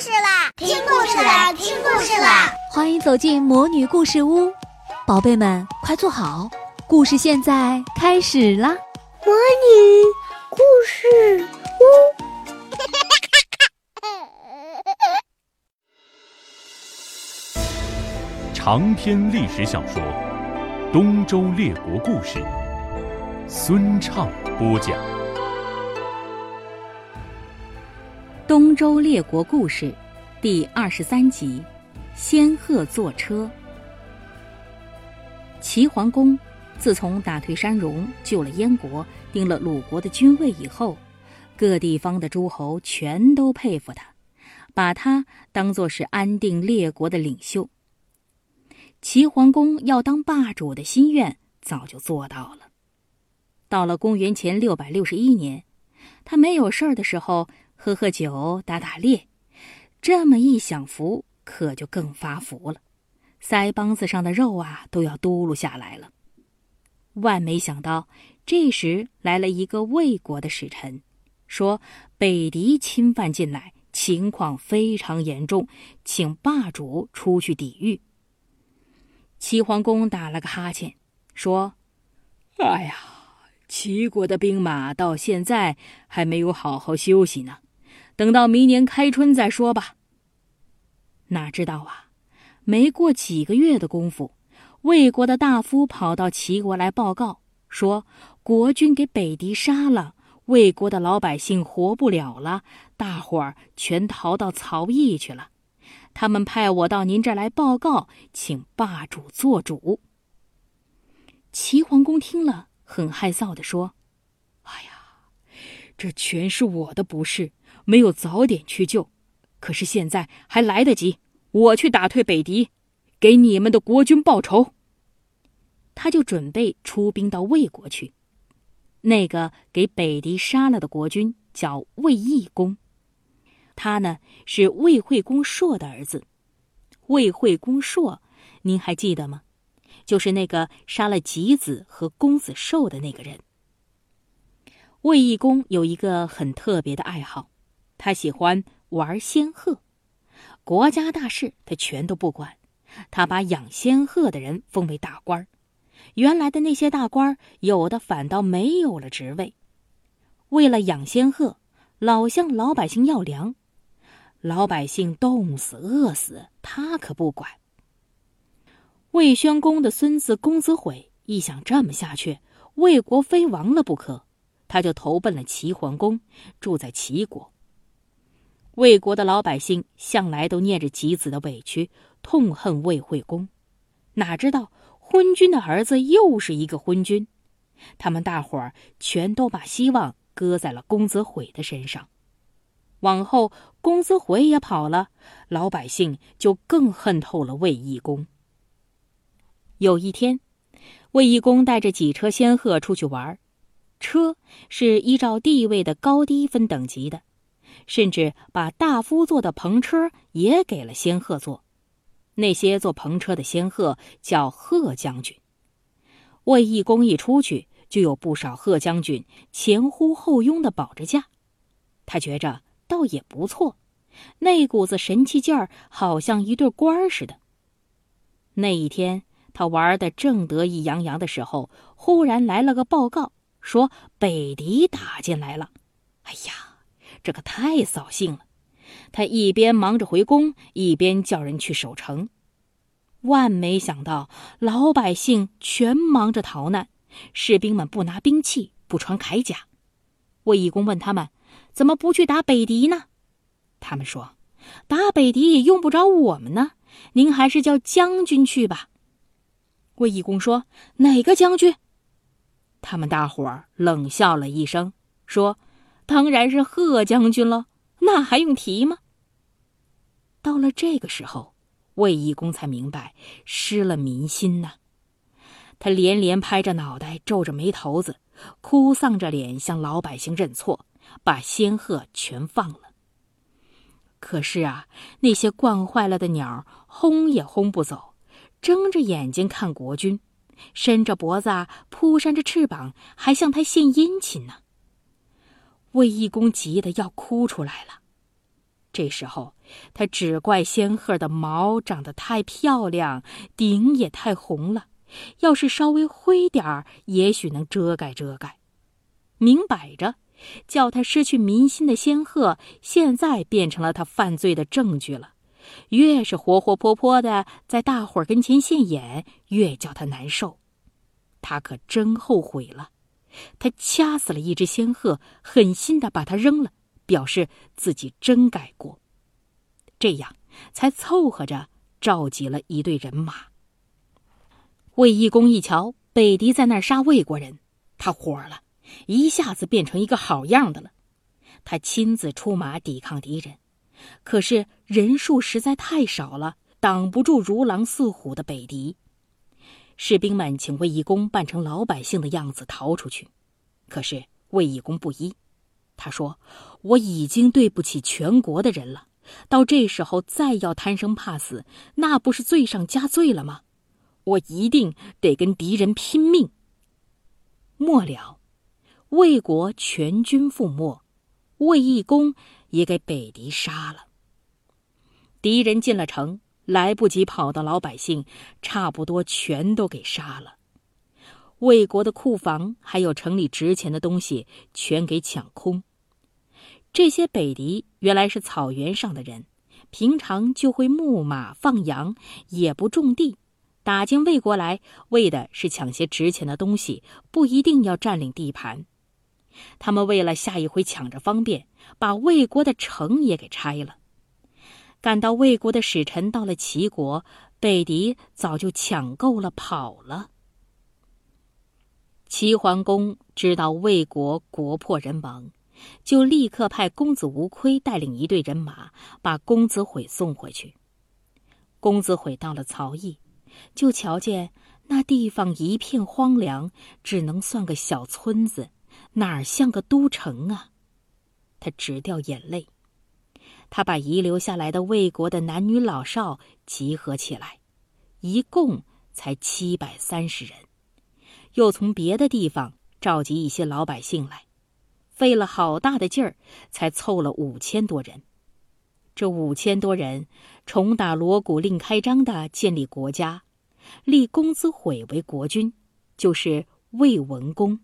事啦！听故事啦！听故事啦！欢迎走进魔女故事屋，宝贝们快坐好，故事现在开始啦！魔女故事屋，长篇历史小说《东周列国故事》，孙畅播讲。《东周列国故事》第二十三集：仙鹤坐车。齐桓公自从打退山戎、救了燕国、定了鲁国的君位以后，各地方的诸侯全都佩服他，把他当作是安定列国的领袖。齐桓公要当霸主的心愿早就做到了。到了公元前六百六十一年，他没有事儿的时候。喝喝酒，打打猎，这么一享福，可就更发福了，腮帮子上的肉啊都要嘟噜下来了。万没想到，这时来了一个魏国的使臣，说北狄侵犯进来，情况非常严重，请霸主出去抵御。齐桓公打了个哈欠，说：“哎呀，齐国的兵马到现在还没有好好休息呢。”等到明年开春再说吧。哪知道啊，没过几个月的功夫，魏国的大夫跑到齐国来报告，说国君给北狄杀了，魏国的老百姓活不了了，大伙儿全逃到曹邑去了。他们派我到您这儿来报告，请霸主做主。齐桓公听了，很害臊的说：“哎呀，这全是我的不是。”没有早点去救，可是现在还来得及。我去打退北狄，给你们的国君报仇。他就准备出兵到魏国去。那个给北狄杀了的国君叫魏懿公，他呢是魏惠公硕的儿子。魏惠公硕，您还记得吗？就是那个杀了吉子和公子寿的那个人。魏义公有一个很特别的爱好。他喜欢玩仙鹤，国家大事他全都不管。他把养仙鹤的人封为大官原来的那些大官有的反倒没有了职位。为了养仙鹤，老向老百姓要粮，老百姓冻死饿死，他可不管。魏宣公的孙子公子毁一想这么下去，魏国非亡了不可，他就投奔了齐桓公，住在齐国。魏国的老百姓向来都念着吉子的委屈，痛恨魏惠公。哪知道昏君的儿子又是一个昏君，他们大伙儿全都把希望搁在了公子毁的身上。往后公子毁也跑了，老百姓就更恨透了魏懿公。有一天，魏懿公带着几车仙鹤出去玩，车是依照地位的高低分等级的。甚至把大夫坐的篷车也给了仙鹤坐，那些坐篷车的仙鹤叫鹤将军。魏懿公一出去，就有不少鹤将军前呼后拥的保着驾，他觉着倒也不错，那股子神气劲儿好像一对官儿似的。那一天，他玩的正得意洋洋的时候，忽然来了个报告，说北狄打进来了。哎呀！这可太扫兴了，他一边忙着回宫，一边叫人去守城。万没想到，老百姓全忙着逃难，士兵们不拿兵器，不穿铠甲。魏义公问他们：“怎么不去打北狄呢？”他们说：“打北狄也用不着我们呢，您还是叫将军去吧。”魏义公说：“哪个将军？”他们大伙儿冷笑了一声，说。当然是贺将军了，那还用提吗？到了这个时候，魏义公才明白失了民心呐。他连连拍着脑袋，皱着眉头子，哭丧着脸向老百姓认错，把仙鹤全放了。可是啊，那些惯坏了的鸟轰也轰不走，睁着眼睛看国君，伸着脖子，扑扇着翅膀，还向他献殷勤呢。魏义公急得要哭出来了，这时候，他只怪仙鹤的毛长得太漂亮，顶也太红了。要是稍微灰点儿，也许能遮盖遮盖。明摆着，叫他失去民心的仙鹤，现在变成了他犯罪的证据了。越是活活泼泼的在大伙儿跟前现眼，越叫他难受。他可真后悔了。他掐死了一只仙鹤，狠心的把它扔了，表示自己真改过。这样才凑合着召集了一队人马。卫懿公一瞧北狄在那儿杀魏国人，他火了，一下子变成一个好样的了。他亲自出马抵抗敌人，可是人数实在太少了，挡不住如狼似虎的北狄。士兵们请卫懿公扮成老百姓的样子逃出去，可是卫懿公不依。他说：“我已经对不起全国的人了，到这时候再要贪生怕死，那不是罪上加罪了吗？我一定得跟敌人拼命。”末了，魏国全军覆没，卫懿公也给北狄杀了。敌人进了城。来不及跑的老百姓，差不多全都给杀了。魏国的库房还有城里值钱的东西，全给抢空。这些北狄原来是草原上的人，平常就会牧马放羊，也不种地，打进魏国来，为的是抢些值钱的东西，不一定要占领地盘。他们为了下一回抢着方便，把魏国的城也给拆了。赶到魏国的使臣到了齐国，北狄早就抢够了跑了。齐桓公知道魏国国破人亡，就立刻派公子无亏带领一队人马把公子毁送回去。公子毁到了曹邑，就瞧见那地方一片荒凉，只能算个小村子，哪像个都城啊！他直掉眼泪。他把遗留下来的魏国的男女老少集合起来，一共才七百三十人，又从别的地方召集一些老百姓来，费了好大的劲儿，才凑了五千多人。这五千多人重打锣鼓另开张的建立国家，立公子毁为国君，就是魏文公。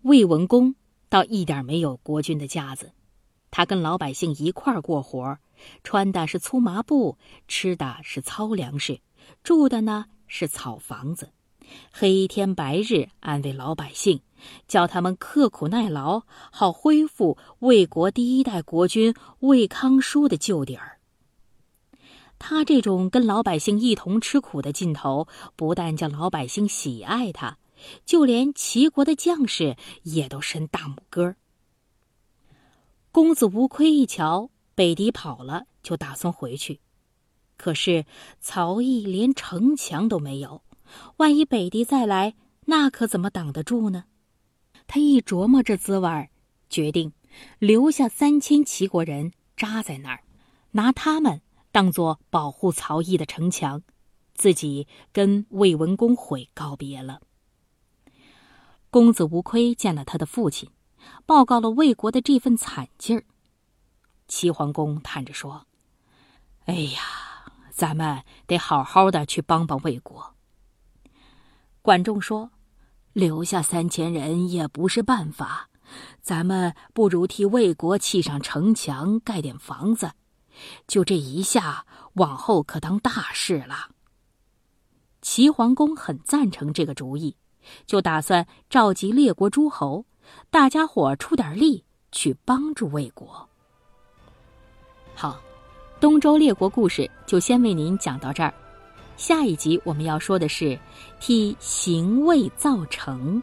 魏文公倒一点没有国君的架子。他跟老百姓一块儿过活，穿的是粗麻布，吃的是糙粮食，住的呢是草房子，黑天白日安慰老百姓，叫他们刻苦耐劳，好恢复魏国第一代国君魏康叔的旧底儿。他这种跟老百姓一同吃苦的劲头，不但叫老百姓喜爱他，就连齐国的将士也都伸大拇哥儿。公子无亏一瞧北狄跑了，就打算回去。可是曹毅连城墙都没有，万一北狄再来，那可怎么挡得住呢？他一琢磨这滋味儿，决定留下三千齐国人扎在那儿，拿他们当做保护曹毅的城墙，自己跟魏文公会告别了。公子无亏见了他的父亲。报告了魏国的这份惨劲儿，齐桓公叹着说：“哎呀，咱们得好好的去帮帮魏国。”管仲说：“留下三千人也不是办法，咱们不如替魏国砌上城墙，盖点房子。就这一下，往后可当大事了。”齐桓公很赞成这个主意，就打算召集列国诸侯。大家伙出点力去帮助魏国。好，东周列国故事就先为您讲到这儿。下一集我们要说的是替行魏造成。